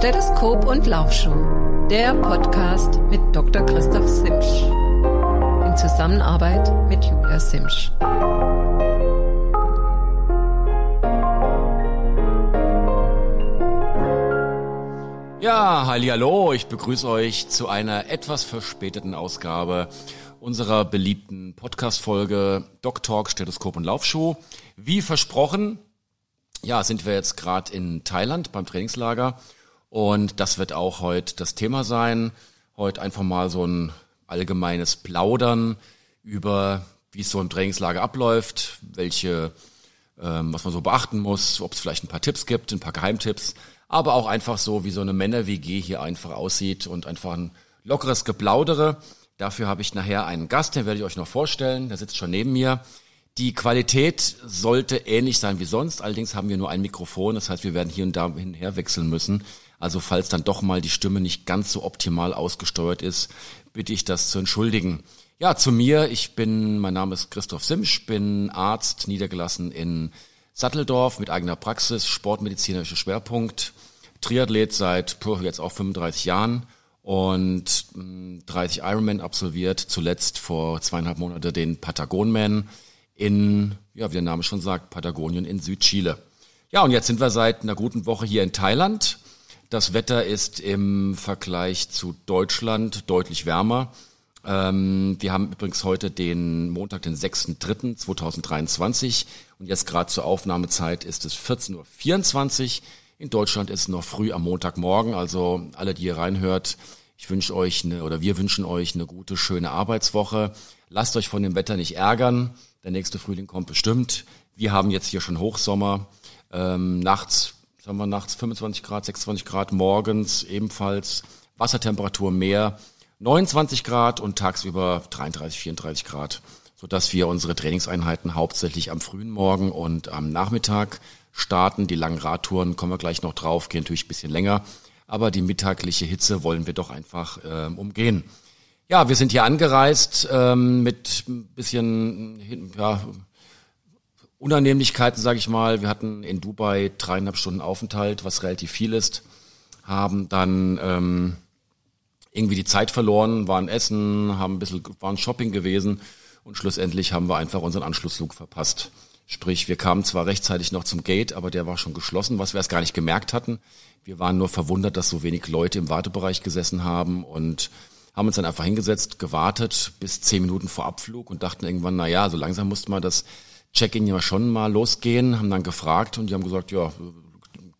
Stethoskop und Laufschuh, der Podcast mit Dr. Christoph Simsch. In Zusammenarbeit mit Julia Simsch. Ja, hallo, ich begrüße euch zu einer etwas verspäteten Ausgabe unserer beliebten Podcast-Folge Doc Talk, Stethoskop und Laufschuh. Wie versprochen, ja, sind wir jetzt gerade in Thailand beim Trainingslager und das wird auch heute das Thema sein. Heute einfach mal so ein allgemeines Plaudern über, wie es so im Trainingslager abläuft, welche, ähm, was man so beachten muss, ob es vielleicht ein paar Tipps gibt, ein paar Geheimtipps, aber auch einfach so, wie so eine Männer-WG hier einfach aussieht und einfach ein lockeres Geplaudere. Dafür habe ich nachher einen Gast, den werde ich euch noch vorstellen. Der sitzt schon neben mir. Die Qualität sollte ähnlich sein wie sonst. Allerdings haben wir nur ein Mikrofon. Das heißt, wir werden hier und da hinher wechseln müssen. Also falls dann doch mal die Stimme nicht ganz so optimal ausgesteuert ist, bitte ich das zu entschuldigen. Ja, zu mir. Ich bin, mein Name ist Christoph Simsch, bin Arzt, niedergelassen in Satteldorf mit eigener Praxis, sportmedizinischer Schwerpunkt, Triathlet seit puh, jetzt auch 35 Jahren und 30 hm, Ironman absolviert, zuletzt vor zweieinhalb Monaten den Patagonman in, ja, wie der Name schon sagt, Patagonien in Südchile. Ja, und jetzt sind wir seit einer guten Woche hier in Thailand. Das Wetter ist im Vergleich zu Deutschland deutlich wärmer. Ähm, wir haben übrigens heute den Montag, den 6.3.2023 und jetzt gerade zur Aufnahmezeit ist es 14.24 Uhr. In Deutschland ist es noch früh am Montagmorgen, also alle, die ihr reinhört, ich wünsche euch eine, oder wir wünschen euch eine gute, schöne Arbeitswoche. Lasst euch von dem Wetter nicht ärgern. Der nächste Frühling kommt bestimmt. Wir haben jetzt hier schon Hochsommer. Ähm, nachts, sagen wir nachts 25 Grad, 26 Grad, morgens ebenfalls Wassertemperatur mehr 29 Grad und tagsüber 33, 34 Grad, sodass wir unsere Trainingseinheiten hauptsächlich am frühen Morgen und am Nachmittag starten. Die langen Radtouren kommen wir gleich noch drauf, gehen natürlich ein bisschen länger. Aber die mittagliche Hitze wollen wir doch einfach äh, umgehen. Ja, wir sind hier angereist ähm, mit ein bisschen ja, Unannehmlichkeiten, sage ich mal. Wir hatten in Dubai dreieinhalb Stunden Aufenthalt, was relativ viel ist. Haben dann ähm, irgendwie die Zeit verloren, waren essen, haben ein bisschen, waren Shopping gewesen und schlussendlich haben wir einfach unseren Anschlussflug verpasst. Sprich, wir kamen zwar rechtzeitig noch zum Gate, aber der war schon geschlossen, was wir erst gar nicht gemerkt hatten. Wir waren nur verwundert, dass so wenig Leute im Wartebereich gesessen haben und haben uns dann einfach hingesetzt, gewartet bis zehn Minuten vor Abflug und dachten irgendwann, na ja, so langsam musste mal das Check-in ja schon mal losgehen, haben dann gefragt und die haben gesagt, ja,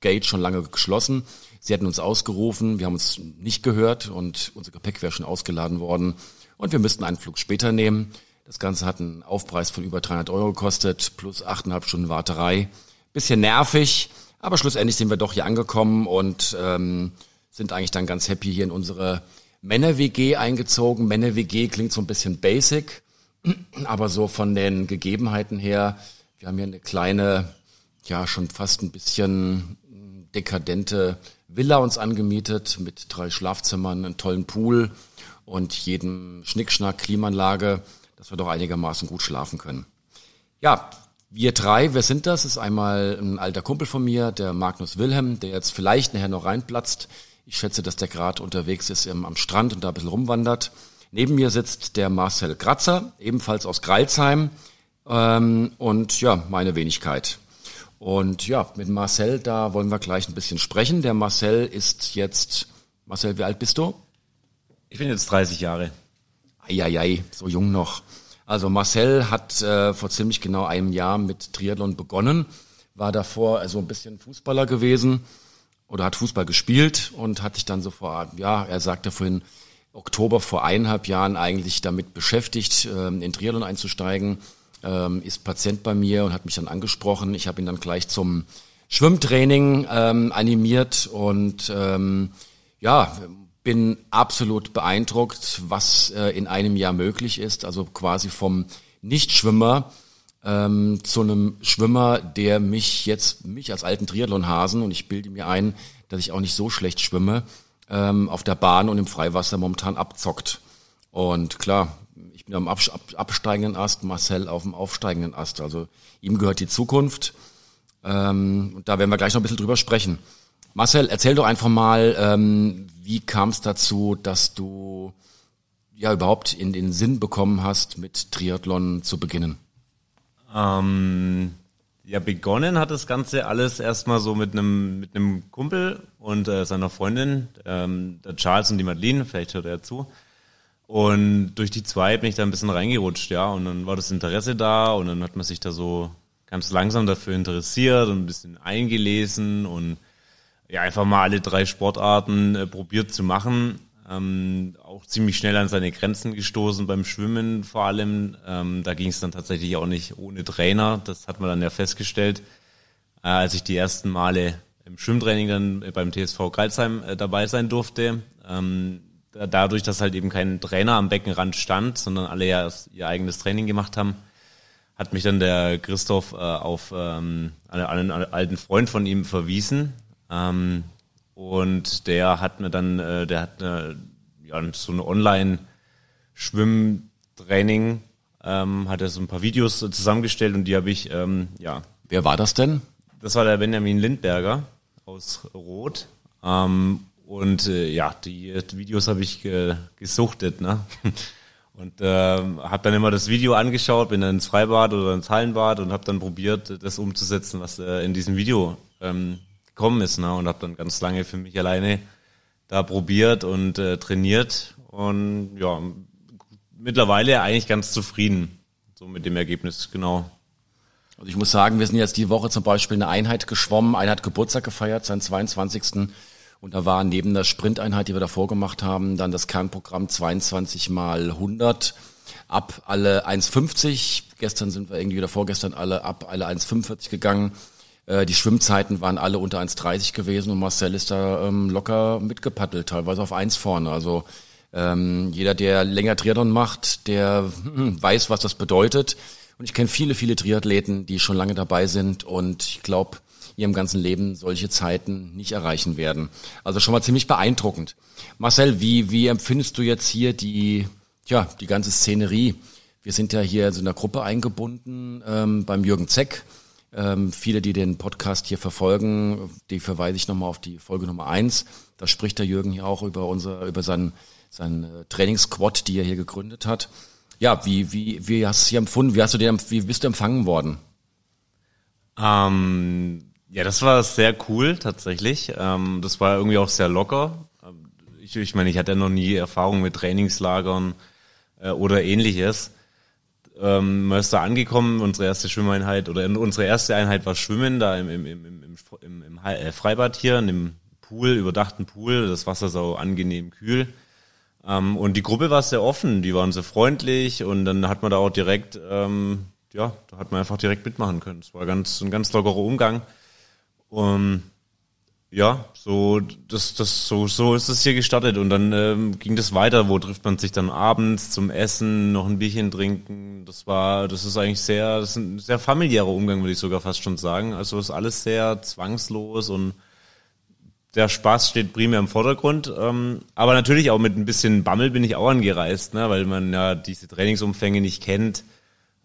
Gate schon lange geschlossen. Sie hätten uns ausgerufen, wir haben uns nicht gehört und unser Gepäck wäre schon ausgeladen worden und wir müssten einen Flug später nehmen. Das Ganze hat einen Aufpreis von über 300 Euro gekostet, plus achteinhalb Stunden Warterei. Bisschen nervig, aber schlussendlich sind wir doch hier angekommen und ähm, sind eigentlich dann ganz happy hier in unsere Männer-WG eingezogen. Männer-WG klingt so ein bisschen basic, aber so von den Gegebenheiten her, wir haben hier eine kleine, ja schon fast ein bisschen dekadente Villa uns angemietet mit drei Schlafzimmern, einem tollen Pool und jedem Schnickschnack, Klimaanlage dass wir doch einigermaßen gut schlafen können. Ja, wir drei, wer sind das? das? Ist einmal ein alter Kumpel von mir, der Magnus Wilhelm, der jetzt vielleicht nachher noch reinplatzt. Ich schätze, dass der gerade unterwegs ist am Strand und da ein bisschen rumwandert. Neben mir sitzt der Marcel Kratzer, ebenfalls aus Greilsheim. Ähm, und ja, meine Wenigkeit. Und ja, mit Marcel, da wollen wir gleich ein bisschen sprechen. Der Marcel ist jetzt, Marcel, wie alt bist du? Ich bin jetzt 30 Jahre. Eieiei, so jung noch. Also Marcel hat äh, vor ziemlich genau einem Jahr mit Triathlon begonnen, war davor also ein bisschen Fußballer gewesen oder hat Fußball gespielt und hat sich dann so vor, ja, er sagte vorhin, Oktober vor eineinhalb Jahren eigentlich damit beschäftigt, ähm, in Triathlon einzusteigen, ähm, ist Patient bei mir und hat mich dann angesprochen. Ich habe ihn dann gleich zum Schwimmtraining ähm, animiert und ja, bin absolut beeindruckt, was äh, in einem Jahr möglich ist. Also quasi vom Nichtschwimmer zu einem Schwimmer, der mich jetzt, mich als alten Triathlonhasen, und ich bilde mir ein, dass ich auch nicht so schlecht schwimme, ähm, auf der Bahn und im Freiwasser momentan abzockt. Und klar, ich bin am absteigenden Ast, Marcel auf dem aufsteigenden Ast. Also ihm gehört die Zukunft. Ähm, und da werden wir gleich noch ein bisschen drüber sprechen. Marcel, erzähl doch einfach mal, ähm, wie kam es dazu, dass du ja überhaupt in den Sinn bekommen hast, mit Triathlon zu beginnen? Ähm, ja, begonnen hat das Ganze alles erstmal so mit einem mit einem Kumpel und äh, seiner Freundin, ähm, der Charles und die Madeline, vielleicht hört er zu. Und durch die zwei bin ich da ein bisschen reingerutscht, ja. Und dann war das Interesse da und dann hat man sich da so ganz langsam dafür interessiert und ein bisschen eingelesen und ja, einfach mal alle drei Sportarten äh, probiert zu machen. Ähm, auch ziemlich schnell an seine Grenzen gestoßen beim Schwimmen vor allem. Ähm, da ging es dann tatsächlich auch nicht ohne Trainer. Das hat man dann ja festgestellt, äh, als ich die ersten Male im Schwimmtraining dann beim TSV Kreilsheim äh, dabei sein durfte. Ähm, dadurch, dass halt eben kein Trainer am Beckenrand stand, sondern alle ja ihr eigenes Training gemacht haben, hat mich dann der Christoph äh, auf ähm, einen, einen alten Freund von ihm verwiesen. Ähm, und der hat mir dann, äh, der hat eine, ja, so ein Online-Schwimmtraining, ähm, hat er so ein paar Videos zusammengestellt und die habe ich, ähm, ja. Wer war das denn? Das war der Benjamin Lindberger aus Rot. Ähm, und äh, ja, die, Videos habe ich ge gesuchtet, ne? Und äh, habe dann immer das Video angeschaut, bin dann ins Freibad oder ins Hallenbad und habe dann probiert, das umzusetzen, was äh, in diesem Video ähm, gekommen ist. Ne? Und habe dann ganz lange für mich alleine da probiert und äh, trainiert. Und ja, mittlerweile eigentlich ganz zufrieden so mit dem Ergebnis, genau. Also ich muss sagen, wir sind jetzt die Woche zum Beispiel eine Einheit geschwommen, eine hat Geburtstag gefeiert, seinen 22. Und da war neben der Sprinteinheit, die wir davor gemacht haben, dann das Kernprogramm 22 mal 100 ab alle 1,50. Gestern sind wir irgendwie wieder vorgestern alle ab alle 1,45 gegangen. Äh, die Schwimmzeiten waren alle unter 1,30 gewesen und Marcel ist da ähm, locker mitgepaddelt, teilweise auf 1 vorne. Also ähm, jeder, der länger Triathlon macht, der weiß, was das bedeutet. Und ich kenne viele, viele Triathleten, die schon lange dabei sind und ich glaube, ihrem ganzen Leben solche Zeiten nicht erreichen werden. Also schon mal ziemlich beeindruckend. Marcel, wie, wie empfindest du jetzt hier die, ja, die ganze Szenerie? Wir sind ja hier in so einer Gruppe eingebunden ähm, beim Jürgen Zeck ähm, viele, die den Podcast hier verfolgen, die verweise ich nochmal auf die Folge Nummer eins. Da spricht der Jürgen hier auch über unser, über seinen, seinen äh, Trainingsquad, die er hier gegründet hat. Ja, wie, wie, wie hast du sie empfunden? Wie hast du den, wie bist du empfangen worden? Ähm, ja, das war sehr cool tatsächlich. Ähm, das war irgendwie auch sehr locker. Ich, ich meine, ich hatte noch nie Erfahrung mit Trainingslagern äh, oder ähnliches ähm, man ist angekommen, unsere erste Schwimmeinheit oder unsere erste Einheit war Schwimmen da im, im, im, im, im, im äh, Freibad hier, in dem Pool, überdachten Pool, das Wasser so angenehm kühl. Ähm, und die Gruppe war sehr offen, die waren sehr freundlich und dann hat man da auch direkt, ähm, ja, da hat man einfach direkt mitmachen können. Es war ganz, ein ganz lockerer Umgang. Und ja, so das, das so so ist es hier gestartet und dann ähm, ging das weiter. Wo trifft man sich dann abends zum Essen, noch ein Bierchen trinken? Das war, das ist eigentlich sehr, das ist ein sehr familiärer Umgang, würde ich sogar fast schon sagen. Also ist alles sehr zwangslos und der Spaß steht primär im Vordergrund. Ähm, aber natürlich auch mit ein bisschen Bammel bin ich auch angereist, ne, weil man ja diese Trainingsumfänge nicht kennt.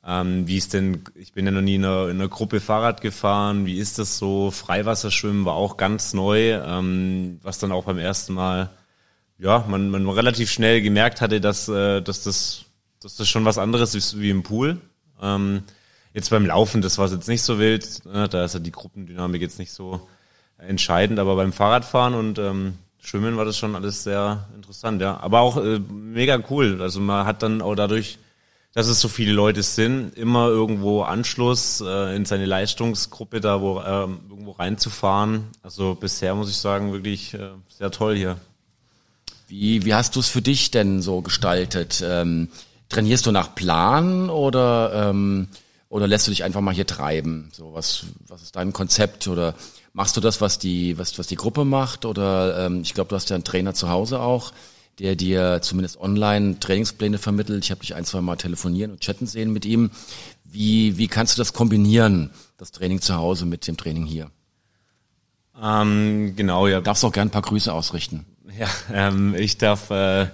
Ähm, wie ist denn, ich bin ja noch nie in einer, in einer, Gruppe Fahrrad gefahren, wie ist das so? Freiwasserschwimmen war auch ganz neu, ähm, was dann auch beim ersten Mal, ja, man, man relativ schnell gemerkt hatte, dass, äh, dass, das, dass das schon was anderes ist wie im Pool. Ähm, jetzt beim Laufen, das war jetzt nicht so wild, ne? da ist ja die Gruppendynamik jetzt nicht so entscheidend, aber beim Fahrradfahren und ähm, Schwimmen war das schon alles sehr interessant, ja. Aber auch äh, mega cool. Also man hat dann auch dadurch dass es so viele Leute sind, immer irgendwo Anschluss äh, in seine Leistungsgruppe da wo äh, irgendwo reinzufahren. Also bisher muss ich sagen, wirklich äh, sehr toll hier. Wie, wie hast du es für dich denn so gestaltet? Ähm, trainierst du nach Plan oder, ähm, oder lässt du dich einfach mal hier treiben? So, was, was ist dein Konzept? Oder machst du das, was die, was, was die Gruppe macht? Oder ähm, ich glaube, du hast ja einen Trainer zu Hause auch der dir zumindest online Trainingspläne vermittelt. Ich habe dich ein, zwei Mal telefonieren und chatten sehen mit ihm. Wie, wie kannst du das kombinieren, das Training zu Hause mit dem Training hier? Ähm, genau, ja. Darfst auch gern ein paar Grüße ausrichten. Ja, ähm, ich darf, äh,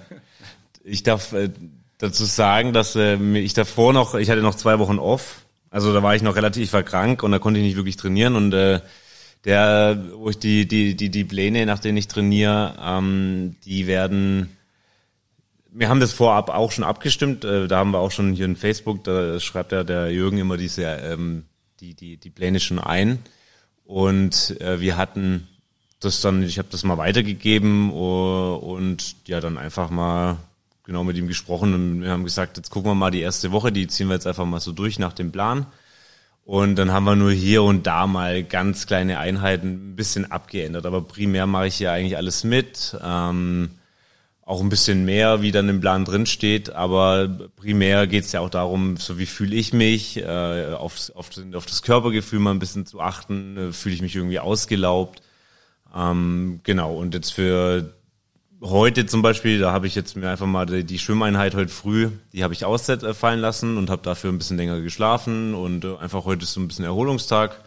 ich darf äh, dazu sagen, dass äh, ich davor noch, ich hatte noch zwei Wochen off. Also da war ich noch relativ, ich war krank und da konnte ich nicht wirklich trainieren und äh, der, wo ich die, die, die, die Pläne, nach denen ich trainiere, ähm, die werden, wir haben das vorab auch schon abgestimmt, äh, da haben wir auch schon hier in Facebook, da schreibt ja der Jürgen immer diese, ähm, die, die, die Pläne schon ein. Und äh, wir hatten das dann, ich habe das mal weitergegeben uh, und ja, dann einfach mal genau mit ihm gesprochen und wir haben gesagt, jetzt gucken wir mal die erste Woche, die ziehen wir jetzt einfach mal so durch nach dem Plan. Und dann haben wir nur hier und da mal ganz kleine Einheiten ein bisschen abgeändert. Aber primär mache ich hier eigentlich alles mit. Ähm, auch ein bisschen mehr, wie dann im Plan drin steht. Aber primär geht es ja auch darum, so wie fühle ich mich, äh, aufs, auf, auf das Körpergefühl mal ein bisschen zu achten. Äh, fühle ich mich irgendwie ausgelaubt? Ähm, genau, und jetzt für heute zum Beispiel, da habe ich jetzt mir einfach mal die, die Schwimmeinheit heute früh, die habe ich ausfallen lassen und habe dafür ein bisschen länger geschlafen und äh, einfach heute ist so ein bisschen Erholungstag.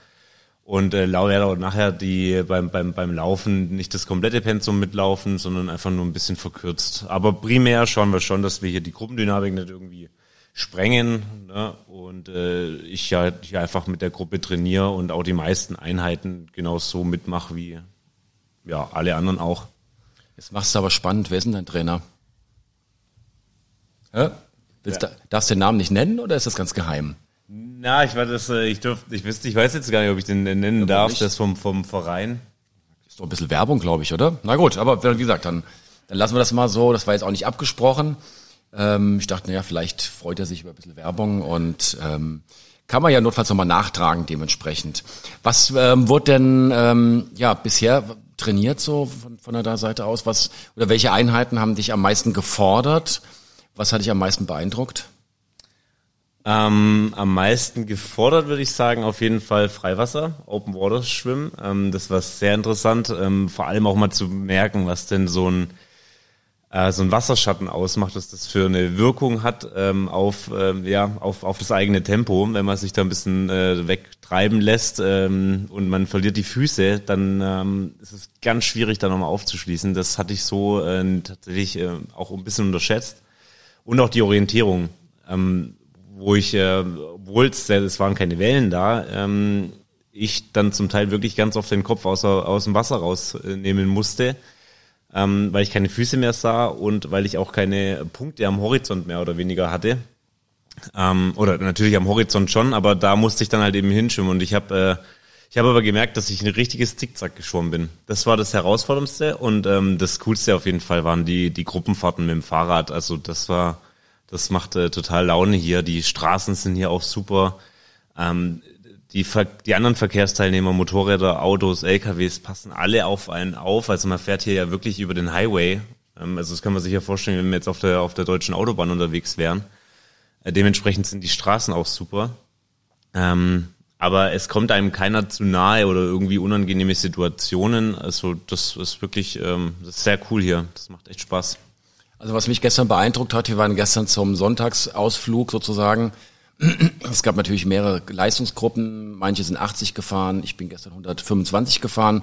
Und äh, werde auch nachher die beim, beim, beim Laufen nicht das komplette Pensum mitlaufen, sondern einfach nur ein bisschen verkürzt. Aber primär schauen wir schon, dass wir hier die Gruppendynamik nicht irgendwie sprengen ne? und äh, ich ja hier einfach mit der Gruppe trainiere und auch die meisten Einheiten genau so mitmache wie ja alle anderen auch. Jetzt machst du aber spannend. Wer ist denn dein Trainer? Willst, ja. Darfst du den Namen nicht nennen oder ist das ganz geheim? Na, ich war das, äh, ich dürfte, ich wüsste, ich weiß jetzt gar nicht, ob ich den nennen ja, darf, nicht. das vom, vom Verein. Ist doch ein bisschen Werbung, glaube ich, oder? Na gut, aber wie gesagt, dann, dann lassen wir das mal so. Das war jetzt auch nicht abgesprochen. Ähm, ich dachte, naja, vielleicht freut er sich über ein bisschen Werbung und ähm, kann man ja notfalls nochmal nachtragen dementsprechend. Was ähm, wurde denn ähm, ja bisher trainiert so von, von der Seite aus? Was oder welche Einheiten haben dich am meisten gefordert? Was hat dich am meisten beeindruckt? Ähm, am meisten gefordert würde ich sagen auf jeden Fall Freiwasser, Open Water Schwimmen. Ähm, das war sehr interessant, ähm, vor allem auch mal zu merken, was denn so ein äh, so ein Wasserschatten ausmacht, dass das für eine Wirkung hat ähm, auf, ähm, ja, auf, auf das eigene Tempo. Wenn man sich da ein bisschen äh, wegtreiben lässt ähm, und man verliert die Füße, dann ähm, ist es ganz schwierig, da nochmal aufzuschließen. Das hatte ich so äh, tatsächlich äh, auch ein bisschen unterschätzt. Und auch die Orientierung, ähm, wo ich, äh, obwohl es, waren keine Wellen da, ähm, ich dann zum Teil wirklich ganz oft den Kopf aus, aus dem Wasser rausnehmen musste ähm, weil ich keine Füße mehr sah und weil ich auch keine Punkte am Horizont mehr oder weniger hatte. Ähm, oder natürlich am Horizont schon, aber da musste ich dann halt eben hinschwimmen und ich habe äh, ich habe aber gemerkt, dass ich ein richtiges Zickzack geschwommen bin. Das war das Herausforderndste und ähm, das Coolste auf jeden Fall waren die die Gruppenfahrten mit dem Fahrrad. Also das war das macht äh, total Laune hier. Die Straßen sind hier auch super. Ähm, die, die anderen Verkehrsteilnehmer, Motorräder, Autos, LKWs, passen alle auf einen auf. Also man fährt hier ja wirklich über den Highway. Ähm, also das kann man sich ja vorstellen, wenn wir jetzt auf der, auf der deutschen Autobahn unterwegs wären. Äh, dementsprechend sind die Straßen auch super. Ähm, aber es kommt einem keiner zu nahe oder irgendwie unangenehme Situationen. Also das ist wirklich ähm, das ist sehr cool hier. Das macht echt Spaß. Also was mich gestern beeindruckt hat, wir waren gestern zum Sonntagsausflug sozusagen es gab natürlich mehrere Leistungsgruppen. Manche sind 80 gefahren. Ich bin gestern 125 gefahren.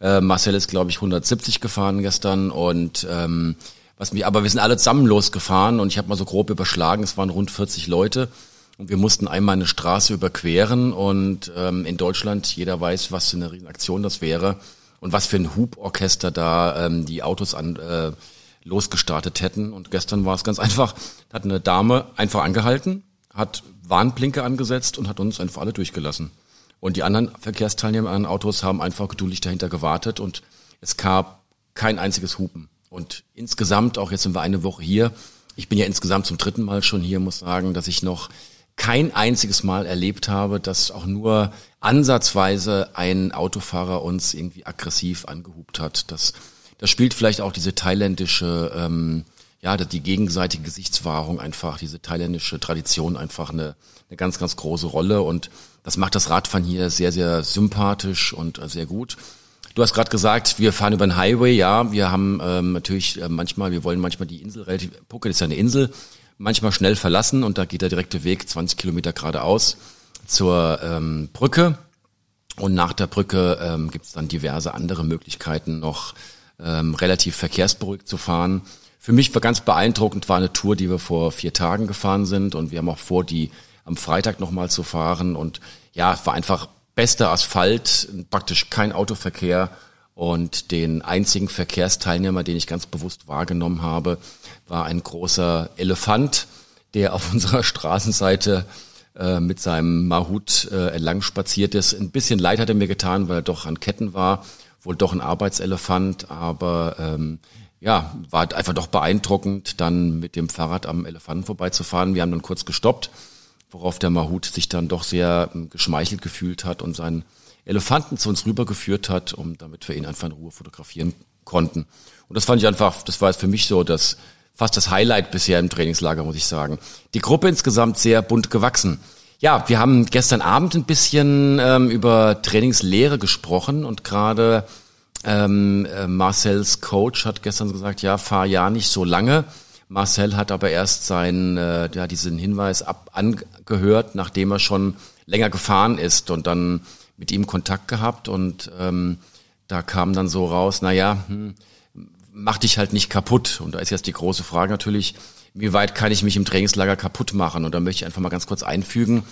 Äh, Marcel ist, glaube ich, 170 gefahren gestern. Und ähm, was mich, aber wir sind alle zusammen losgefahren und ich habe mal so grob überschlagen. Es waren rund 40 Leute. Und wir mussten einmal eine Straße überqueren und ähm, in Deutschland, jeder weiß, was für eine Riesenaktion das wäre und was für ein Huborchester da ähm, die Autos an, äh, losgestartet hätten. Und gestern war es ganz einfach, hat eine Dame einfach angehalten, hat Warnblinke angesetzt und hat uns einfach alle durchgelassen. Und die anderen Verkehrsteilnehmer an Autos haben einfach geduldig dahinter gewartet und es gab kein einziges Hupen. Und insgesamt, auch jetzt sind wir eine Woche hier, ich bin ja insgesamt zum dritten Mal schon hier, muss sagen, dass ich noch kein einziges Mal erlebt habe, dass auch nur ansatzweise ein Autofahrer uns irgendwie aggressiv angehupt hat. Das, das spielt vielleicht auch diese thailändische ähm, ja, die gegenseitige Gesichtswahrung einfach, diese thailändische Tradition einfach eine, eine ganz, ganz große Rolle und das macht das Radfahren hier sehr, sehr sympathisch und äh, sehr gut. Du hast gerade gesagt, wir fahren über den Highway, ja, wir haben ähm, natürlich äh, manchmal, wir wollen manchmal die Insel relativ, Phuket ist ja eine Insel, manchmal schnell verlassen und da geht der direkte Weg 20 Kilometer geradeaus zur ähm, Brücke und nach der Brücke ähm, gibt es dann diverse andere Möglichkeiten noch ähm, relativ verkehrsberuhigt zu fahren. Für mich war ganz beeindruckend, war eine Tour, die wir vor vier Tagen gefahren sind und wir haben auch vor, die am Freitag nochmal zu fahren und ja, es war einfach bester Asphalt, praktisch kein Autoverkehr. Und den einzigen Verkehrsteilnehmer, den ich ganz bewusst wahrgenommen habe, war ein großer Elefant, der auf unserer Straßenseite äh, mit seinem Mahut äh, entlang spaziert ist. Ein bisschen leid hat er mir getan, weil er doch an Ketten war, wohl doch ein Arbeitselefant, aber ähm, ja, war einfach doch beeindruckend, dann mit dem Fahrrad am Elefanten vorbeizufahren. Wir haben dann kurz gestoppt, worauf der Mahut sich dann doch sehr ähm, geschmeichelt gefühlt hat und seinen Elefanten zu uns rübergeführt hat, um damit wir ihn einfach in Ruhe fotografieren konnten. Und das fand ich einfach, das war für mich so das fast das Highlight bisher im Trainingslager, muss ich sagen. Die Gruppe insgesamt sehr bunt gewachsen. Ja, wir haben gestern Abend ein bisschen ähm, über Trainingslehre gesprochen und gerade ähm, äh, Marcells Coach hat gestern gesagt, ja, fahr ja nicht so lange. Marcel hat aber erst seinen, äh, ja, diesen Hinweis ab angehört, nachdem er schon länger gefahren ist und dann mit ihm Kontakt gehabt und ähm, da kam dann so raus, na ja, hm, mach dich halt nicht kaputt. Und da ist jetzt die große Frage natürlich, wie weit kann ich mich im Trainingslager kaputt machen? Und da möchte ich einfach mal ganz kurz einfügen.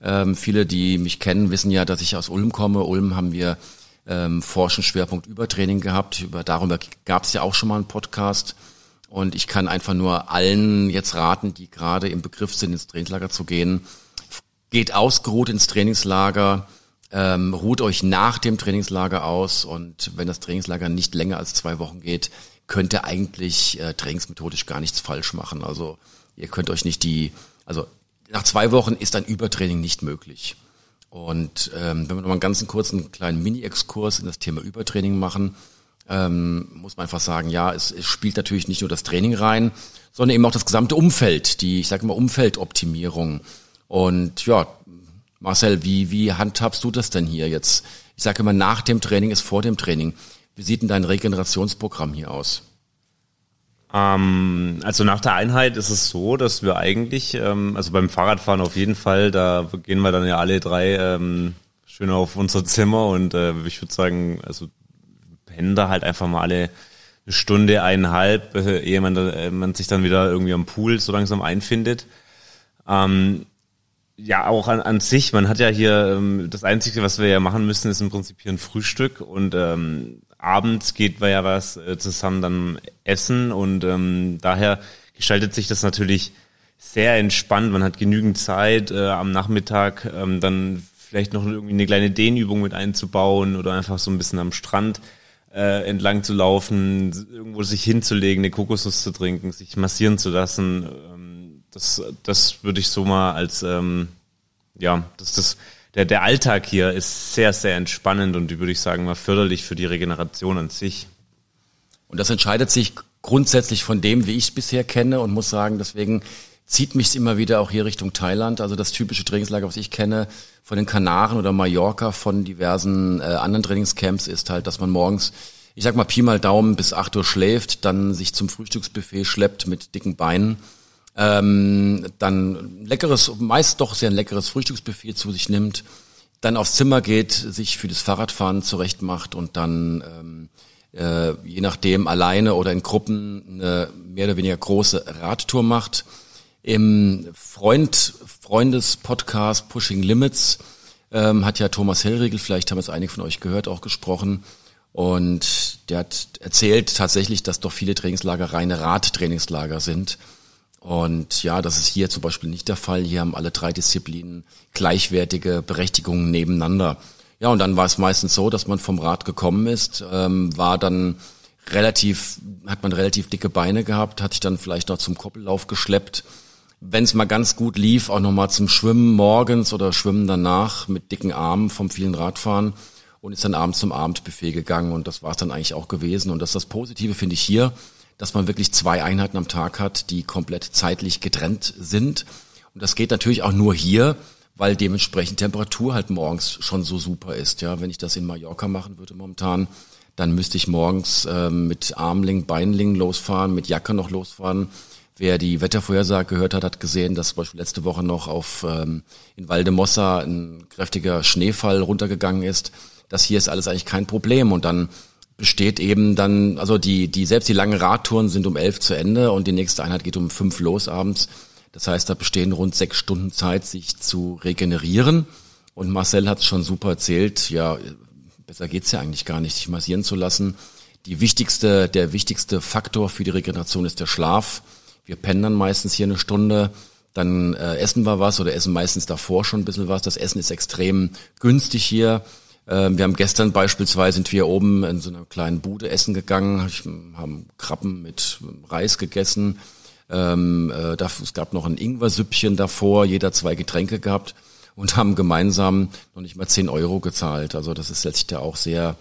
Ähm, viele, die mich kennen, wissen ja, dass ich aus Ulm komme. Ulm haben wir ähm, Forschungsschwerpunkt Übertraining gehabt. Über, darüber gab es ja auch schon mal einen Podcast. Und ich kann einfach nur allen jetzt raten, die gerade im Begriff sind, ins Trainingslager zu gehen. Geht ausgeruht ins Trainingslager, ähm, ruht euch nach dem Trainingslager aus und wenn das Trainingslager nicht länger als zwei Wochen geht, könnt ihr eigentlich äh, trainingsmethodisch gar nichts falsch machen. Also ihr könnt euch nicht die, also nach zwei Wochen ist ein Übertraining nicht möglich. Und ähm, wenn wir noch mal einen ganzen kurzen kleinen Mini-Exkurs in das Thema Übertraining machen, ähm, muss man einfach sagen, ja, es, es spielt natürlich nicht nur das Training rein, sondern eben auch das gesamte Umfeld, die, ich sage mal, Umfeldoptimierung. Und ja, Marcel, wie, wie handhabst du das denn hier jetzt? Ich sage immer, nach dem Training ist vor dem Training. Wie sieht denn dein Regenerationsprogramm hier aus? Ähm, also nach der Einheit ist es so, dass wir eigentlich, ähm, also beim Fahrradfahren auf jeden Fall, da gehen wir dann ja alle drei ähm, schön auf unser Zimmer und äh, ich würde sagen, also pennen halt einfach mal alle eine Stunde, eineinhalb, äh, ehe man, äh, man sich dann wieder irgendwie am Pool so langsam einfindet. Ähm, ja, auch an, an sich, man hat ja hier, ähm, das Einzige, was wir ja machen müssen, ist im Prinzip hier ein Frühstück und ähm, abends geht wir ja was äh, zusammen dann essen und ähm, daher gestaltet sich das natürlich sehr entspannt. Man hat genügend Zeit äh, am Nachmittag ähm, dann vielleicht noch irgendwie eine kleine Dehnübung mit einzubauen oder einfach so ein bisschen am Strand äh, entlang zu laufen, irgendwo sich hinzulegen, eine Kokosnuss zu trinken, sich massieren zu lassen. Ähm, das, das würde ich so mal als ähm, ja, das das der, der Alltag hier ist sehr, sehr entspannend und würde ich sagen mal förderlich für die Regeneration an sich. Und das entscheidet sich grundsätzlich von dem, wie ich es bisher kenne und muss sagen, deswegen zieht mich immer wieder auch hier Richtung Thailand. Also das typische Trainingslager, was ich kenne von den Kanaren oder Mallorca, von diversen äh, anderen Trainingscamps, ist halt, dass man morgens, ich sag mal Pi mal Daumen, bis acht Uhr schläft, dann sich zum Frühstücksbuffet schleppt mit dicken Beinen ähm, dann leckeres, meist doch sehr leckeres Frühstücksbuffet zu sich nimmt, dann aufs Zimmer geht, sich für das Fahrradfahren zurecht macht und dann ähm, äh, je nachdem alleine oder in Gruppen eine mehr oder weniger große Radtour macht. Im Freund, Freundes-Podcast Pushing Limits ähm, hat ja Thomas Hellriegel, vielleicht haben es einige von euch gehört, auch gesprochen. Und der hat erzählt tatsächlich, dass doch viele Trainingslager reine Radtrainingslager sind. Und ja, das ist hier zum Beispiel nicht der Fall. Hier haben alle drei Disziplinen gleichwertige Berechtigungen nebeneinander. Ja, und dann war es meistens so, dass man vom Rad gekommen ist, ähm, war dann relativ, hat man relativ dicke Beine gehabt, hat sich dann vielleicht noch zum Koppellauf geschleppt. Wenn es mal ganz gut lief, auch nochmal zum Schwimmen morgens oder Schwimmen danach mit dicken Armen vom vielen Radfahren und ist dann abends zum Abendbuffet gegangen und das war es dann eigentlich auch gewesen. Und das ist das Positive, finde ich hier dass man wirklich zwei Einheiten am Tag hat, die komplett zeitlich getrennt sind. Und das geht natürlich auch nur hier, weil dementsprechend Temperatur halt morgens schon so super ist. Ja, wenn ich das in Mallorca machen würde momentan, dann müsste ich morgens ähm, mit Armling, Beinling losfahren, mit Jacke noch losfahren. Wer die Wettervorhersage gehört hat, hat gesehen, dass zum Beispiel letzte Woche noch auf ähm, in Valdemossa ein kräftiger Schneefall runtergegangen ist. Das hier ist alles eigentlich kein Problem. Und dann besteht eben dann, also die, die, selbst die langen Radtouren sind um elf zu Ende und die nächste Einheit geht um fünf los abends. Das heißt, da bestehen rund sechs Stunden Zeit, sich zu regenerieren. Und Marcel hat es schon super erzählt. Ja, besser geht's ja eigentlich gar nicht, sich massieren zu lassen. Die wichtigste, der wichtigste Faktor für die Regeneration ist der Schlaf. Wir pennen dann meistens hier eine Stunde, dann äh, essen wir was oder essen meistens davor schon ein bisschen was. Das Essen ist extrem günstig hier. Ähm, wir haben gestern beispielsweise sind wir oben in so einer kleinen Bude essen gegangen, haben Krabben mit Reis gegessen. Ähm, äh, es gab noch ein Ingwer-Süppchen davor, jeder zwei Getränke gehabt und haben gemeinsam noch nicht mal zehn Euro gezahlt. Also das ist letztlich da auch sehr,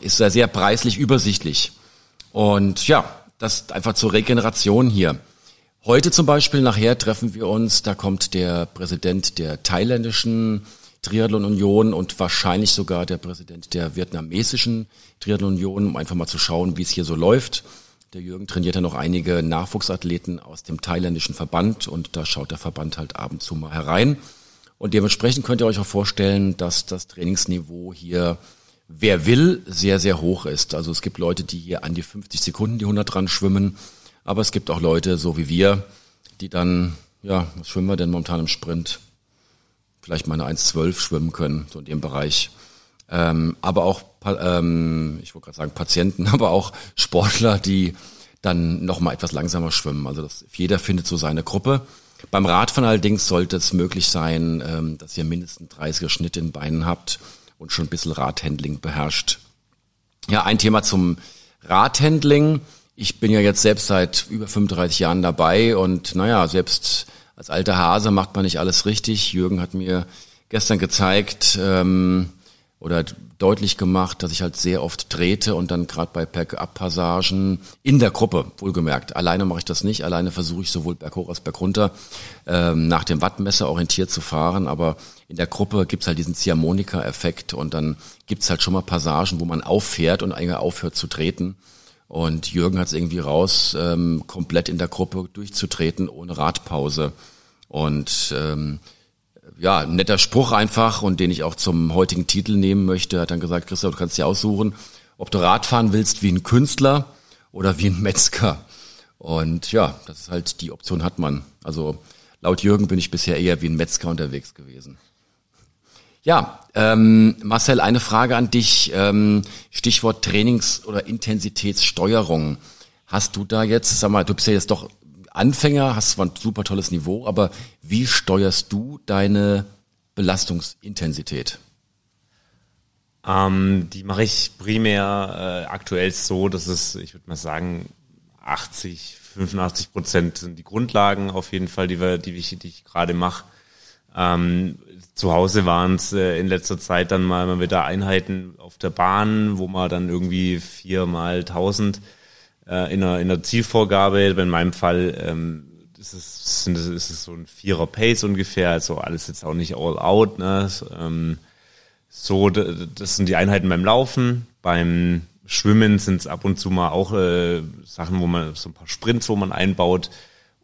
ist sehr, sehr preislich übersichtlich. Und ja, das einfach zur Regeneration hier. Heute zum Beispiel, nachher treffen wir uns, da kommt der Präsident der thailändischen Triathlon Union und wahrscheinlich sogar der Präsident der vietnamesischen Triathlon Union, um einfach mal zu schauen, wie es hier so läuft. Der Jürgen trainiert ja noch einige Nachwuchsathleten aus dem thailändischen Verband und da schaut der Verband halt ab und zu mal herein. Und dementsprechend könnt ihr euch auch vorstellen, dass das Trainingsniveau hier, wer will, sehr, sehr hoch ist. Also es gibt Leute, die hier an die 50 Sekunden die 100 dran schwimmen, aber es gibt auch Leute, so wie wir, die dann, ja, was schwimmen wir denn momentan im Sprint? Vielleicht mal eine 1,12 schwimmen können, so in dem Bereich. Ähm, aber auch, ähm, ich wollte gerade sagen Patienten, aber auch Sportler, die dann noch mal etwas langsamer schwimmen. Also das, jeder findet so seine Gruppe. Beim Radfahren allerdings sollte es möglich sein, ähm, dass ihr mindestens 30er Schnitt in Beinen habt und schon ein bisschen Radhandling beherrscht. Ja, ein Thema zum Radhandling. Ich bin ja jetzt selbst seit über 35 Jahren dabei und naja, selbst als alter Hase macht man nicht alles richtig. Jürgen hat mir gestern gezeigt, ähm, oder deutlich gemacht, dass ich halt sehr oft trete und dann gerade bei Bergab-Passagen in der Gruppe, wohlgemerkt. Alleine mache ich das nicht. Alleine versuche ich sowohl berghoch als bergunter ähm, nach dem Wattmesser orientiert zu fahren. Aber in der Gruppe gibt's halt diesen Ziehharmonika-Effekt und dann gibt's halt schon mal Passagen, wo man auffährt und eigentlich aufhört zu treten. Und Jürgen hat es irgendwie raus, ähm, komplett in der Gruppe durchzutreten ohne Radpause. Und ähm, ja, netter Spruch einfach und den ich auch zum heutigen Titel nehmen möchte. Hat dann gesagt, Christoph, du kannst dir aussuchen, ob du Radfahren willst wie ein Künstler oder wie ein Metzger. Und ja, das ist halt, die Option hat man. Also laut Jürgen bin ich bisher eher wie ein Metzger unterwegs gewesen. Ja, ähm, Marcel, eine Frage an dich. Ähm, Stichwort Trainings- oder Intensitätssteuerung. Hast du da jetzt, sag mal, du bist ja jetzt doch Anfänger, hast zwar ein super tolles Niveau, aber wie steuerst du deine Belastungsintensität? Ähm, die mache ich primär äh, aktuell so, dass es, ich würde mal sagen, 80, 85 Prozent sind die Grundlagen auf jeden Fall, die, wir, die, ich, die ich gerade mache. Ähm, zu Hause waren es äh, in letzter Zeit dann mal, mal wieder Einheiten auf der Bahn, wo man dann irgendwie vier mal tausend äh, in, einer, in einer Zielvorgabe. In meinem Fall ähm, ist, es, sind, ist es so ein Vierer Pace ungefähr, also alles jetzt auch nicht all out. Ne? Ähm, so, das sind die Einheiten beim Laufen. Beim Schwimmen sind es ab und zu mal auch äh, Sachen, wo man so ein paar Sprints, wo man einbaut.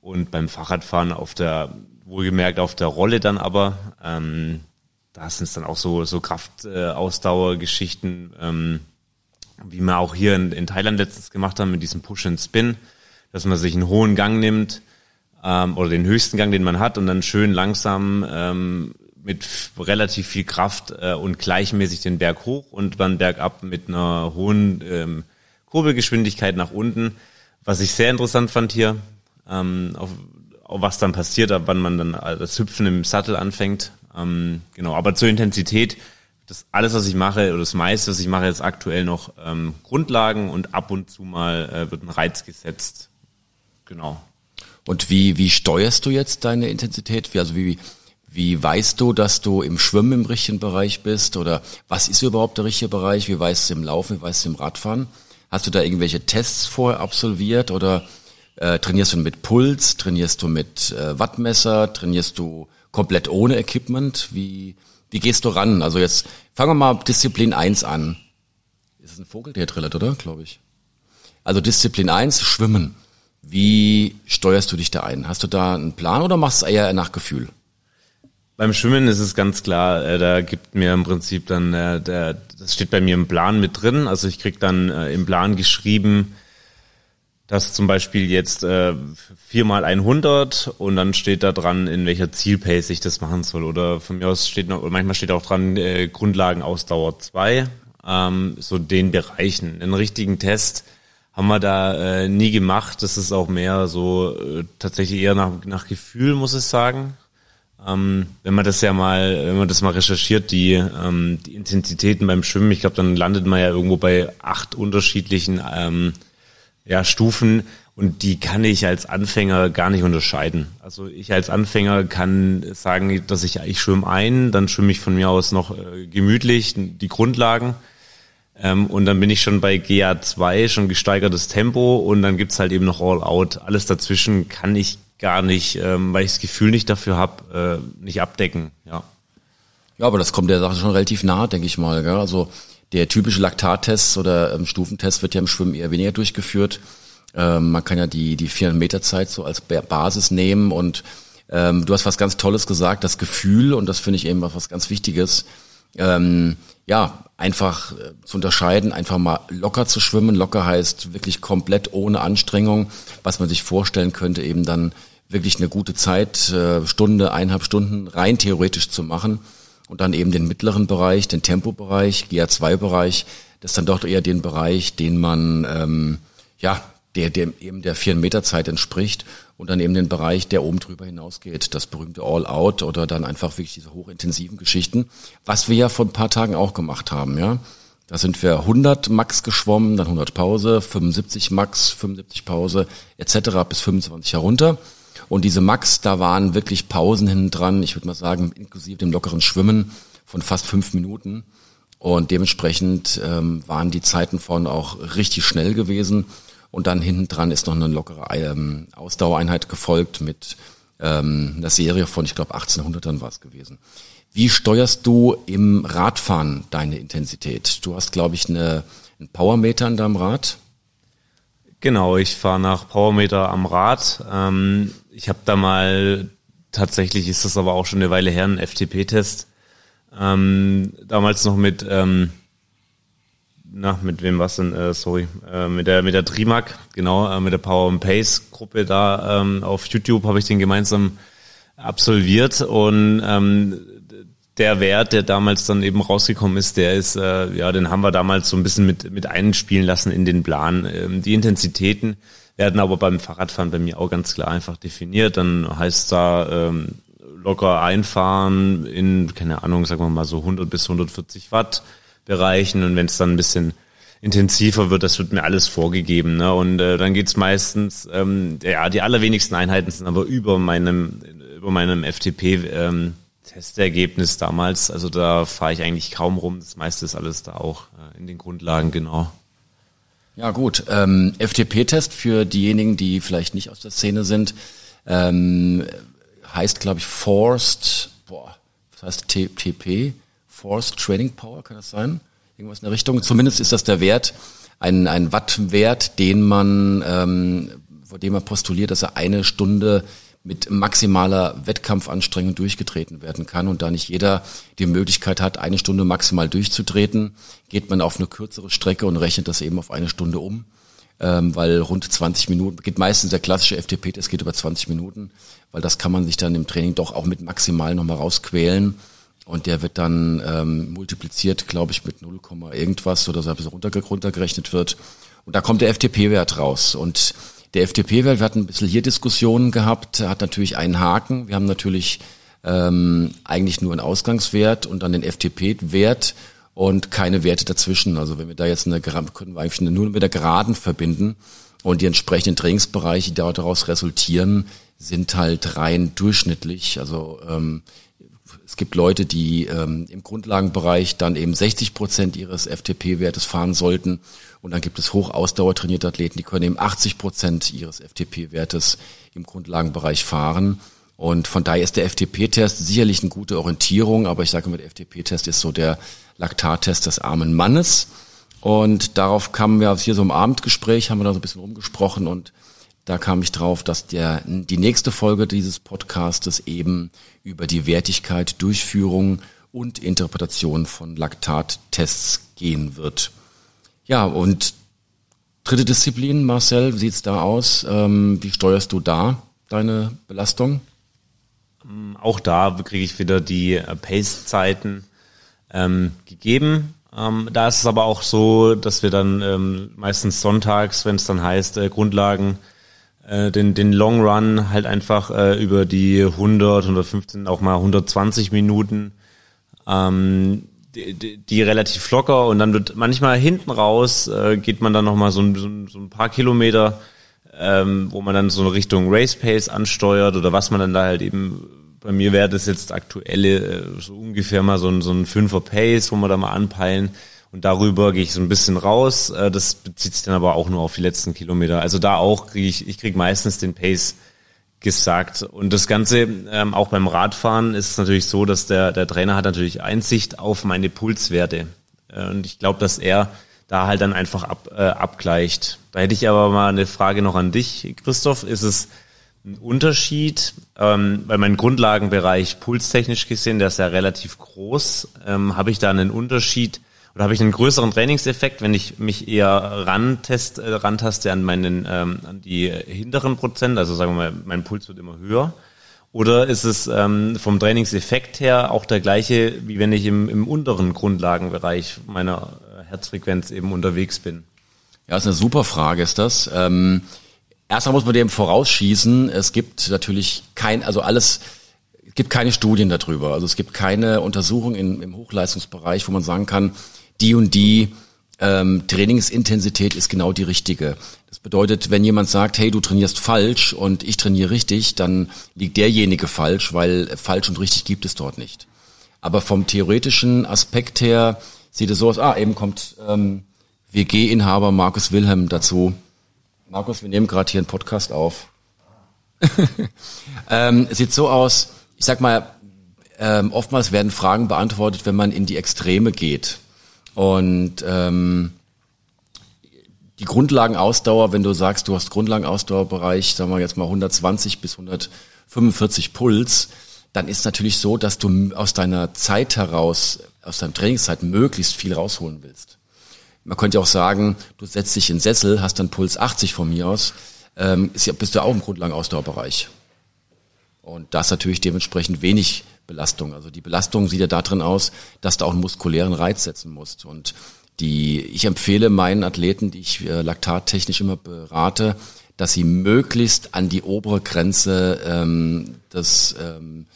Und beim Fahrradfahren auf der, wohlgemerkt auf der Rolle dann aber, ähm, da sind es dann auch so, so Kraftausdauergeschichten, äh, ähm, wie wir auch hier in, in Thailand letztens gemacht haben mit diesem Push and Spin, dass man sich einen hohen Gang nimmt ähm, oder den höchsten Gang, den man hat und dann schön langsam ähm, mit relativ viel Kraft äh, und gleichmäßig den Berg hoch und dann bergab mit einer hohen ähm, Kurbelgeschwindigkeit nach unten. Was ich sehr interessant fand hier, ähm, auf, was dann passiert, ab wann man dann das Hüpfen im Sattel anfängt. Ähm, genau, aber zur Intensität das alles, was ich mache, oder das meiste, was ich mache, ist aktuell noch ähm, Grundlagen und ab und zu mal äh, wird ein Reiz gesetzt. Genau. Und wie, wie steuerst du jetzt deine Intensität? Wie, also wie, wie weißt du, dass du im Schwimmen im richtigen Bereich bist? Oder was ist überhaupt der richtige Bereich? Wie weißt du im Laufen? Wie weißt du im Radfahren? Hast du da irgendwelche Tests vorher absolviert oder äh, trainierst du mit Puls? Trainierst du mit äh, Wattmesser? Trainierst du komplett ohne Equipment? Wie, wie gehst du ran? Also jetzt fangen wir mal Disziplin 1 an. Ist es ein Vogel, der trillt, oder? Glaube ich. Also Disziplin 1, Schwimmen. Wie steuerst du dich da ein? Hast du da einen Plan oder machst du es eher nach Gefühl? Beim Schwimmen ist es ganz klar, äh, da gibt mir im Prinzip dann, äh, der, das steht bei mir im Plan mit drin. Also ich krieg dann äh, im Plan geschrieben, dass zum Beispiel jetzt äh, viermal 100 und dann steht da dran, in welcher Zielpace ich das machen soll. Oder von mir aus steht noch, manchmal steht auch dran, äh, Grundlagenausdauer 2, ähm, so den Bereichen. Einen richtigen Test haben wir da äh, nie gemacht. Das ist auch mehr so äh, tatsächlich eher nach, nach Gefühl, muss ich sagen. Ähm, wenn man das ja mal, wenn man das mal recherchiert, die, ähm, die Intensitäten beim Schwimmen, ich glaube, dann landet man ja irgendwo bei acht unterschiedlichen ähm, ja, Stufen und die kann ich als Anfänger gar nicht unterscheiden. Also ich als Anfänger kann sagen, dass ich, ich schwimme ein, dann schwimme ich von mir aus noch äh, gemütlich die Grundlagen ähm, und dann bin ich schon bei GA2, schon gesteigertes Tempo und dann gibt's halt eben noch All Out. Alles dazwischen kann ich gar nicht, ähm, weil ich das Gefühl nicht dafür habe, äh, nicht abdecken. Ja. ja, aber das kommt der Sache schon relativ nah, denke ich mal. Gell? Also der typische Laktattest oder ähm, Stufentest wird ja im Schwimmen eher weniger durchgeführt. Ähm, man kann ja die, die 400 Meter Zeit so als Basis nehmen und ähm, du hast was ganz Tolles gesagt, das Gefühl und das finde ich eben was ganz Wichtiges. Ähm, ja, einfach äh, zu unterscheiden, einfach mal locker zu schwimmen. Locker heißt wirklich komplett ohne Anstrengung, was man sich vorstellen könnte, eben dann wirklich eine gute Zeit, äh, Stunde, eineinhalb Stunden rein theoretisch zu machen und dann eben den mittleren Bereich, den Tempobereich, GA2-Bereich, das ist dann doch eher den Bereich, den man, ähm, ja, der, der eben der vier Meter Zeit entspricht und dann eben den Bereich, der oben drüber hinausgeht, das berühmte All-Out oder dann einfach wirklich diese hochintensiven Geschichten, was wir ja vor ein paar Tagen auch gemacht haben, ja. Da sind wir 100 Max geschwommen, dann 100 Pause, 75 Max, 75 Pause etc. bis 25 herunter. Und diese Max, da waren wirklich Pausen hinten dran, ich würde mal sagen, inklusive dem lockeren Schwimmen von fast fünf Minuten. Und dementsprechend ähm, waren die Zeiten vorne auch richtig schnell gewesen. Und dann hinten dran ist noch eine lockere ähm, Ausdauereinheit gefolgt mit ähm, einer Serie von, ich glaube, 1800ern war es gewesen. Wie steuerst du im Radfahren deine Intensität? Du hast, glaube ich, eine, einen Powermeter an deinem Rad. Genau, ich fahre nach Powermeter am Rad. Ähm, ich habe da mal, tatsächlich ist das aber auch schon eine Weile her, einen FTP-Test. Ähm, damals noch mit ähm, na, mit wem war's denn? Äh, sorry, äh, mit der mit der Trimac, genau, äh, mit der Power and Pace Gruppe da ähm, auf YouTube habe ich den gemeinsam absolviert und ähm, der Wert, der damals dann eben rausgekommen ist, der ist, äh, ja, den haben wir damals so ein bisschen mit mit einspielen lassen in den Plan. Ähm, die Intensitäten werden aber beim Fahrradfahren bei mir auch ganz klar einfach definiert. Dann heißt da ähm, locker einfahren in keine Ahnung, sagen wir mal so 100 bis 140 Watt Bereichen und wenn es dann ein bisschen intensiver wird, das wird mir alles vorgegeben. Ne? Und äh, dann geht's meistens, ähm, ja, die allerwenigsten Einheiten sind aber über meinem, über meinem FTP ähm, Testergebnis damals. Also da fahre ich eigentlich kaum rum. Das meiste ist alles da auch äh, in den Grundlagen, genau. Ja gut, ähm, FTP-Test für diejenigen, die vielleicht nicht aus der Szene sind, ähm, heißt glaube ich Forced, boah, was heißt TP? Force Training Power, kann das sein? Irgendwas in der Richtung. Zumindest ist das der Wert, ein, ein Wattwert, den man, ähm, vor dem man postuliert, dass er eine Stunde mit maximaler Wettkampfanstrengung durchgetreten werden kann und da nicht jeder die Möglichkeit hat, eine Stunde maximal durchzutreten, geht man auf eine kürzere Strecke und rechnet das eben auf eine Stunde um, ähm, weil rund 20 Minuten, geht meistens der klassische FTP, das geht über 20 Minuten, weil das kann man sich dann im Training doch auch mit maximal nochmal rausquälen und der wird dann ähm, multipliziert, glaube ich, mit 0, irgendwas oder so, bis runter, runtergerechnet wird. Und da kommt der FTP-Wert raus. Und der FTP-Wert, wir hatten ein bisschen hier Diskussionen gehabt, hat natürlich einen Haken. Wir haben natürlich ähm, eigentlich nur einen Ausgangswert und dann den FTP-Wert und keine Werte dazwischen. Also wenn wir da jetzt eine, können wir eigentlich nur mit der Geraden verbinden und die entsprechenden Trainingsbereiche, die daraus resultieren, sind halt rein durchschnittlich. Also ähm, es gibt Leute, die ähm, im Grundlagenbereich dann eben 60 Prozent ihres FTP-Wertes fahren sollten. Und dann gibt es hochausdauertrainierte Athleten, die können eben 80 Prozent ihres FTP-Wertes im Grundlagenbereich fahren. Und von daher ist der FTP-Test sicherlich eine gute Orientierung, aber ich sage immer, der FTP-Test ist so der Laktattest des armen Mannes. Und darauf kamen wir hier so im Abendgespräch, haben wir da so ein bisschen rumgesprochen und da kam ich drauf, dass der, die nächste Folge dieses Podcastes eben über die Wertigkeit, Durchführung und Interpretation von Laktattests gehen wird. Ja, und Dritte Disziplin, Marcel, wie sieht's da aus? Ähm, wie steuerst du da deine Belastung? Auch da kriege ich wieder die äh, Pace-Zeiten ähm, gegeben. Ähm, da ist es aber auch so, dass wir dann ähm, meistens sonntags, wenn es dann heißt, äh, Grundlagen, äh, den, den Long Run halt einfach äh, über die 100, 115, auch mal 120 Minuten, ähm, die, die, die relativ locker und dann wird manchmal hinten raus, äh, geht man dann nochmal so, so, so ein paar Kilometer, ähm, wo man dann so eine Richtung Race Pace ansteuert oder was man dann da halt eben bei mir wäre das jetzt aktuelle äh, so ungefähr mal so ein, so ein Fünfer Pace, wo wir da mal anpeilen. Und darüber gehe ich so ein bisschen raus. Äh, das bezieht sich dann aber auch nur auf die letzten Kilometer. Also da auch kriege ich, ich kriege meistens den Pace gesagt. Und das Ganze, ähm, auch beim Radfahren, ist es natürlich so, dass der, der Trainer hat natürlich Einsicht auf meine Pulswerte. Äh, und ich glaube, dass er da halt dann einfach ab, äh, abgleicht. Da hätte ich aber mal eine Frage noch an dich, Christoph. Ist es ein Unterschied, ähm, weil mein Grundlagenbereich pulstechnisch gesehen, der ist ja relativ groß, ähm, habe ich da einen Unterschied oder habe ich einen größeren Trainingseffekt, wenn ich mich eher rantest, äh, rantaste an meinen ähm, an die hinteren Prozent, also sagen wir mal, mein Puls wird immer höher. Oder ist es ähm, vom Trainingseffekt her auch der gleiche, wie wenn ich im, im unteren Grundlagenbereich meiner äh, Herzfrequenz eben unterwegs bin? Ja, ist eine super Frage, ist das. Ähm, Erstmal muss man dem vorausschießen, es gibt natürlich kein, also alles, es gibt keine Studien darüber. Also es gibt keine Untersuchung in, im Hochleistungsbereich, wo man sagen kann, die und die ähm, Trainingsintensität ist genau die richtige. Das bedeutet, wenn jemand sagt, hey, du trainierst falsch und ich trainiere richtig, dann liegt derjenige falsch, weil falsch und richtig gibt es dort nicht. Aber vom theoretischen Aspekt her sieht es so aus, ah, eben kommt ähm, WG-Inhaber Markus Wilhelm dazu. Markus, wir nehmen gerade hier einen Podcast auf. ähm, sieht so aus, ich sag mal, ähm, oftmals werden Fragen beantwortet, wenn man in die Extreme geht. Und ähm, die Grundlagenausdauer, wenn du sagst, du hast Grundlagenausdauerbereich, sagen wir jetzt mal 120 bis 145 Puls, dann ist natürlich so, dass du aus deiner Zeit heraus, aus deiner Trainingszeit möglichst viel rausholen willst. Man könnte auch sagen, du setzt dich in Sessel, hast dann Puls 80 von mir aus, ähm, bist du auch im Grundlagenausdauerbereich. Und das natürlich dementsprechend wenig Belastung. Also die Belastung sieht ja darin aus, dass du auch einen muskulären Reiz setzen musst. Und die, ich empfehle meinen Athleten, die ich äh, laktattechnisch immer berate, dass sie möglichst an die obere Grenze ähm, des ähm,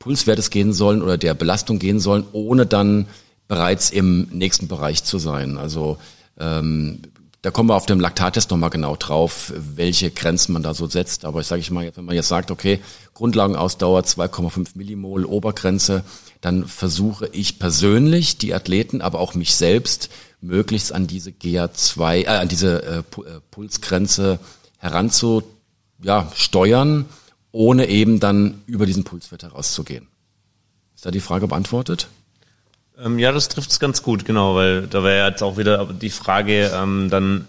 Pulswertes gehen sollen oder der Belastung gehen sollen, ohne dann bereits im nächsten Bereich zu sein. Also ähm, da kommen wir auf dem Laktattest nochmal genau drauf, welche Grenzen man da so setzt. Aber ich sage ich mal, wenn man jetzt sagt, okay, Grundlagenausdauer 2,5 Millimol Obergrenze, dann versuche ich persönlich die Athleten, aber auch mich selbst möglichst an diese GA2, äh, an diese äh, äh, Pulsgrenze heranzu ja, steuern, ohne eben dann über diesen Pulswert herauszugehen. Ist da die Frage beantwortet? Ähm, ja, das trifft es ganz gut, genau, weil da wäre jetzt auch wieder die Frage, ähm, dann,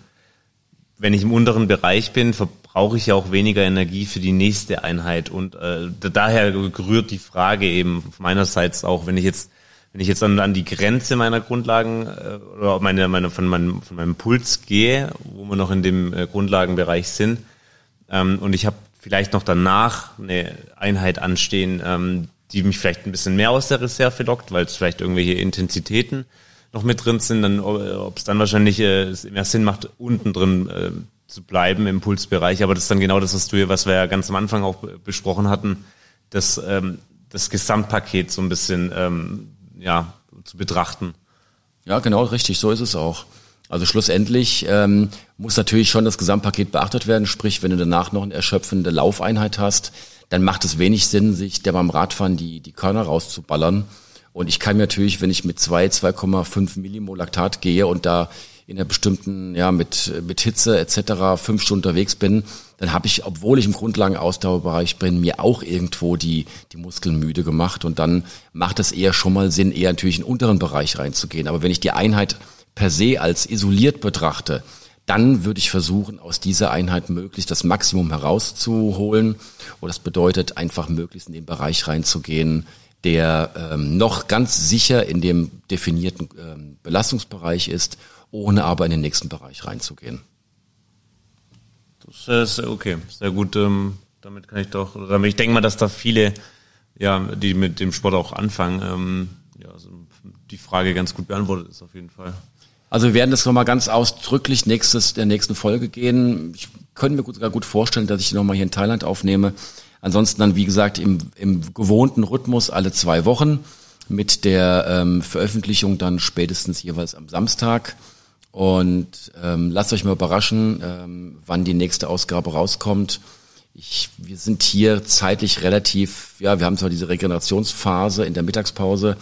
wenn ich im unteren Bereich bin, verbrauche ich ja auch weniger Energie für die nächste Einheit. Und äh, daher gerührt die Frage eben meinerseits auch, wenn ich jetzt wenn ich jetzt an, an die Grenze meiner Grundlagen äh, oder meine, meine, von, meinem, von meinem Puls gehe, wo wir noch in dem äh, Grundlagenbereich sind, ähm, und ich habe vielleicht noch danach eine Einheit anstehen, ähm, die mich vielleicht ein bisschen mehr aus der Reserve lockt, weil es vielleicht irgendwelche Intensitäten noch mit drin sind, dann ob es dann wahrscheinlich äh, mehr Sinn macht, unten drin äh, zu bleiben im Pulsbereich. Aber das ist dann genau das, was du hier, was wir ja ganz am Anfang auch besprochen hatten, das, ähm, das Gesamtpaket so ein bisschen ähm, ja, zu betrachten. Ja, genau, richtig, so ist es auch. Also schlussendlich ähm, muss natürlich schon das Gesamtpaket beachtet werden, sprich, wenn du danach noch eine erschöpfende Laufeinheit hast, dann macht es wenig Sinn, sich der beim Radfahren die, die Körner rauszuballern. Und ich kann mir natürlich, wenn ich mit zwei 2,5 Millimol Laktat gehe und da in einer bestimmten, ja, mit, mit Hitze etc. fünf Stunden unterwegs bin, dann habe ich, obwohl ich im Grundlagenausdauerbereich bin, mir auch irgendwo die, die Muskeln müde gemacht. Und dann macht es eher schon mal Sinn, eher natürlich in den unteren Bereich reinzugehen. Aber wenn ich die Einheit per se als isoliert betrachte, dann würde ich versuchen, aus dieser Einheit möglichst das Maximum herauszuholen. Und das bedeutet einfach möglichst in den Bereich reinzugehen, der ähm, noch ganz sicher in dem definierten ähm, Belastungsbereich ist, ohne aber in den nächsten Bereich reinzugehen. Das ist okay, sehr gut. Ähm, damit kann ich doch, damit ich denke mal, dass da viele, ja, die mit dem Sport auch anfangen, ähm, ja, also die Frage ganz gut beantwortet ist auf jeden Fall. Also wir werden das nochmal ganz ausdrücklich nächstes, der nächsten Folge gehen. Ich könnte mir sogar gut vorstellen, dass ich nochmal hier in Thailand aufnehme. Ansonsten dann, wie gesagt, im, im gewohnten Rhythmus alle zwei Wochen mit der ähm, Veröffentlichung dann spätestens jeweils am Samstag. Und ähm, lasst euch mal überraschen, ähm, wann die nächste Ausgabe rauskommt. Ich, wir sind hier zeitlich relativ, ja, wir haben zwar diese Regenerationsphase in der Mittagspause,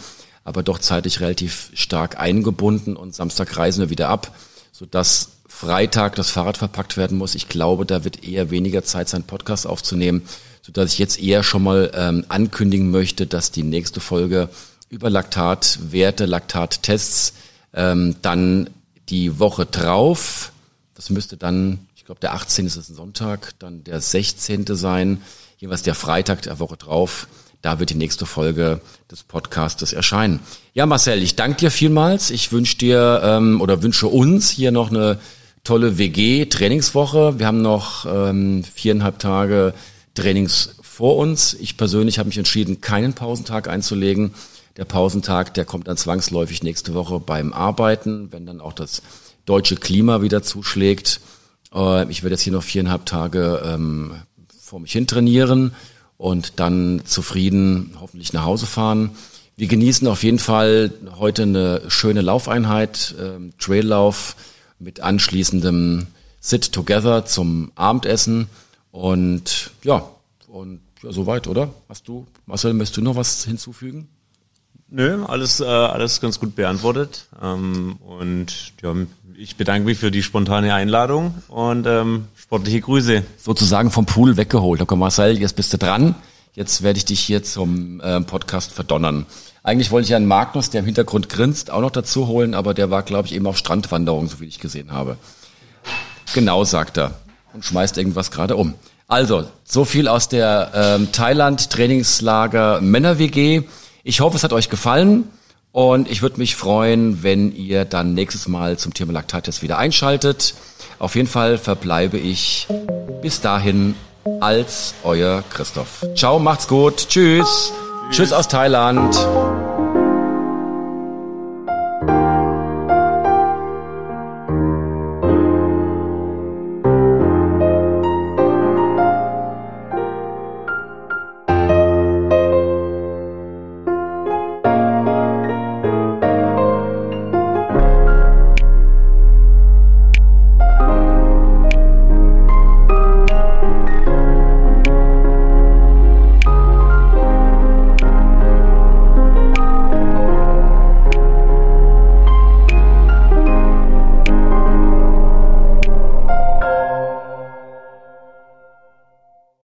aber doch zeitlich relativ stark eingebunden und Samstag reisen wir wieder ab, sodass Freitag das Fahrrad verpackt werden muss. Ich glaube, da wird eher weniger Zeit sein, Podcast aufzunehmen, sodass ich jetzt eher schon mal ähm, ankündigen möchte, dass die nächste Folge über Laktatwerte, Laktattests ähm, dann die Woche drauf, das müsste dann, ich glaube der 18. ist ein Sonntag, dann der 16. sein, jeweils der Freitag der Woche drauf, da wird die nächste Folge des Podcastes erscheinen. Ja, Marcel, ich danke dir vielmals. Ich wünsche dir ähm, oder wünsche uns hier noch eine tolle WG-Trainingswoche. Wir haben noch ähm, viereinhalb Tage Trainings vor uns. Ich persönlich habe mich entschieden, keinen Pausentag einzulegen. Der Pausentag, der kommt dann zwangsläufig nächste Woche beim Arbeiten, wenn dann auch das deutsche Klima wieder zuschlägt. Äh, ich werde jetzt hier noch viereinhalb Tage ähm, vor mich hin trainieren und dann zufrieden hoffentlich nach Hause fahren. Wir genießen auf jeden Fall heute eine schöne Laufeinheit, ähm, Traillauf mit anschließendem Sit Together zum Abendessen und ja, und ja, soweit, oder? Hast du, Marcel, möchtest du noch was hinzufügen? Nö, alles, äh, alles ganz gut beantwortet. Ähm, und ja, ich bedanke mich für die spontane Einladung und ähm, sportliche Grüße. Sozusagen vom Pool weggeholt. Okay, Marcel, jetzt bist du dran. Jetzt werde ich dich hier zum äh, Podcast verdonnern. Eigentlich wollte ich einen Magnus, der im Hintergrund grinst, auch noch dazu holen, aber der war, glaube ich, eben auf Strandwanderung, so wie ich gesehen habe. Genau, sagt er. Und schmeißt irgendwas gerade um. Also, so viel aus der ähm, Thailand-Trainingslager Männer-WG. Ich hoffe, es hat euch gefallen und ich würde mich freuen, wenn ihr dann nächstes Mal zum Thema Laktattest wieder einschaltet. Auf jeden Fall verbleibe ich bis dahin als euer Christoph. Ciao, macht's gut. Tschüss. Tschüss, Tschüss aus Thailand.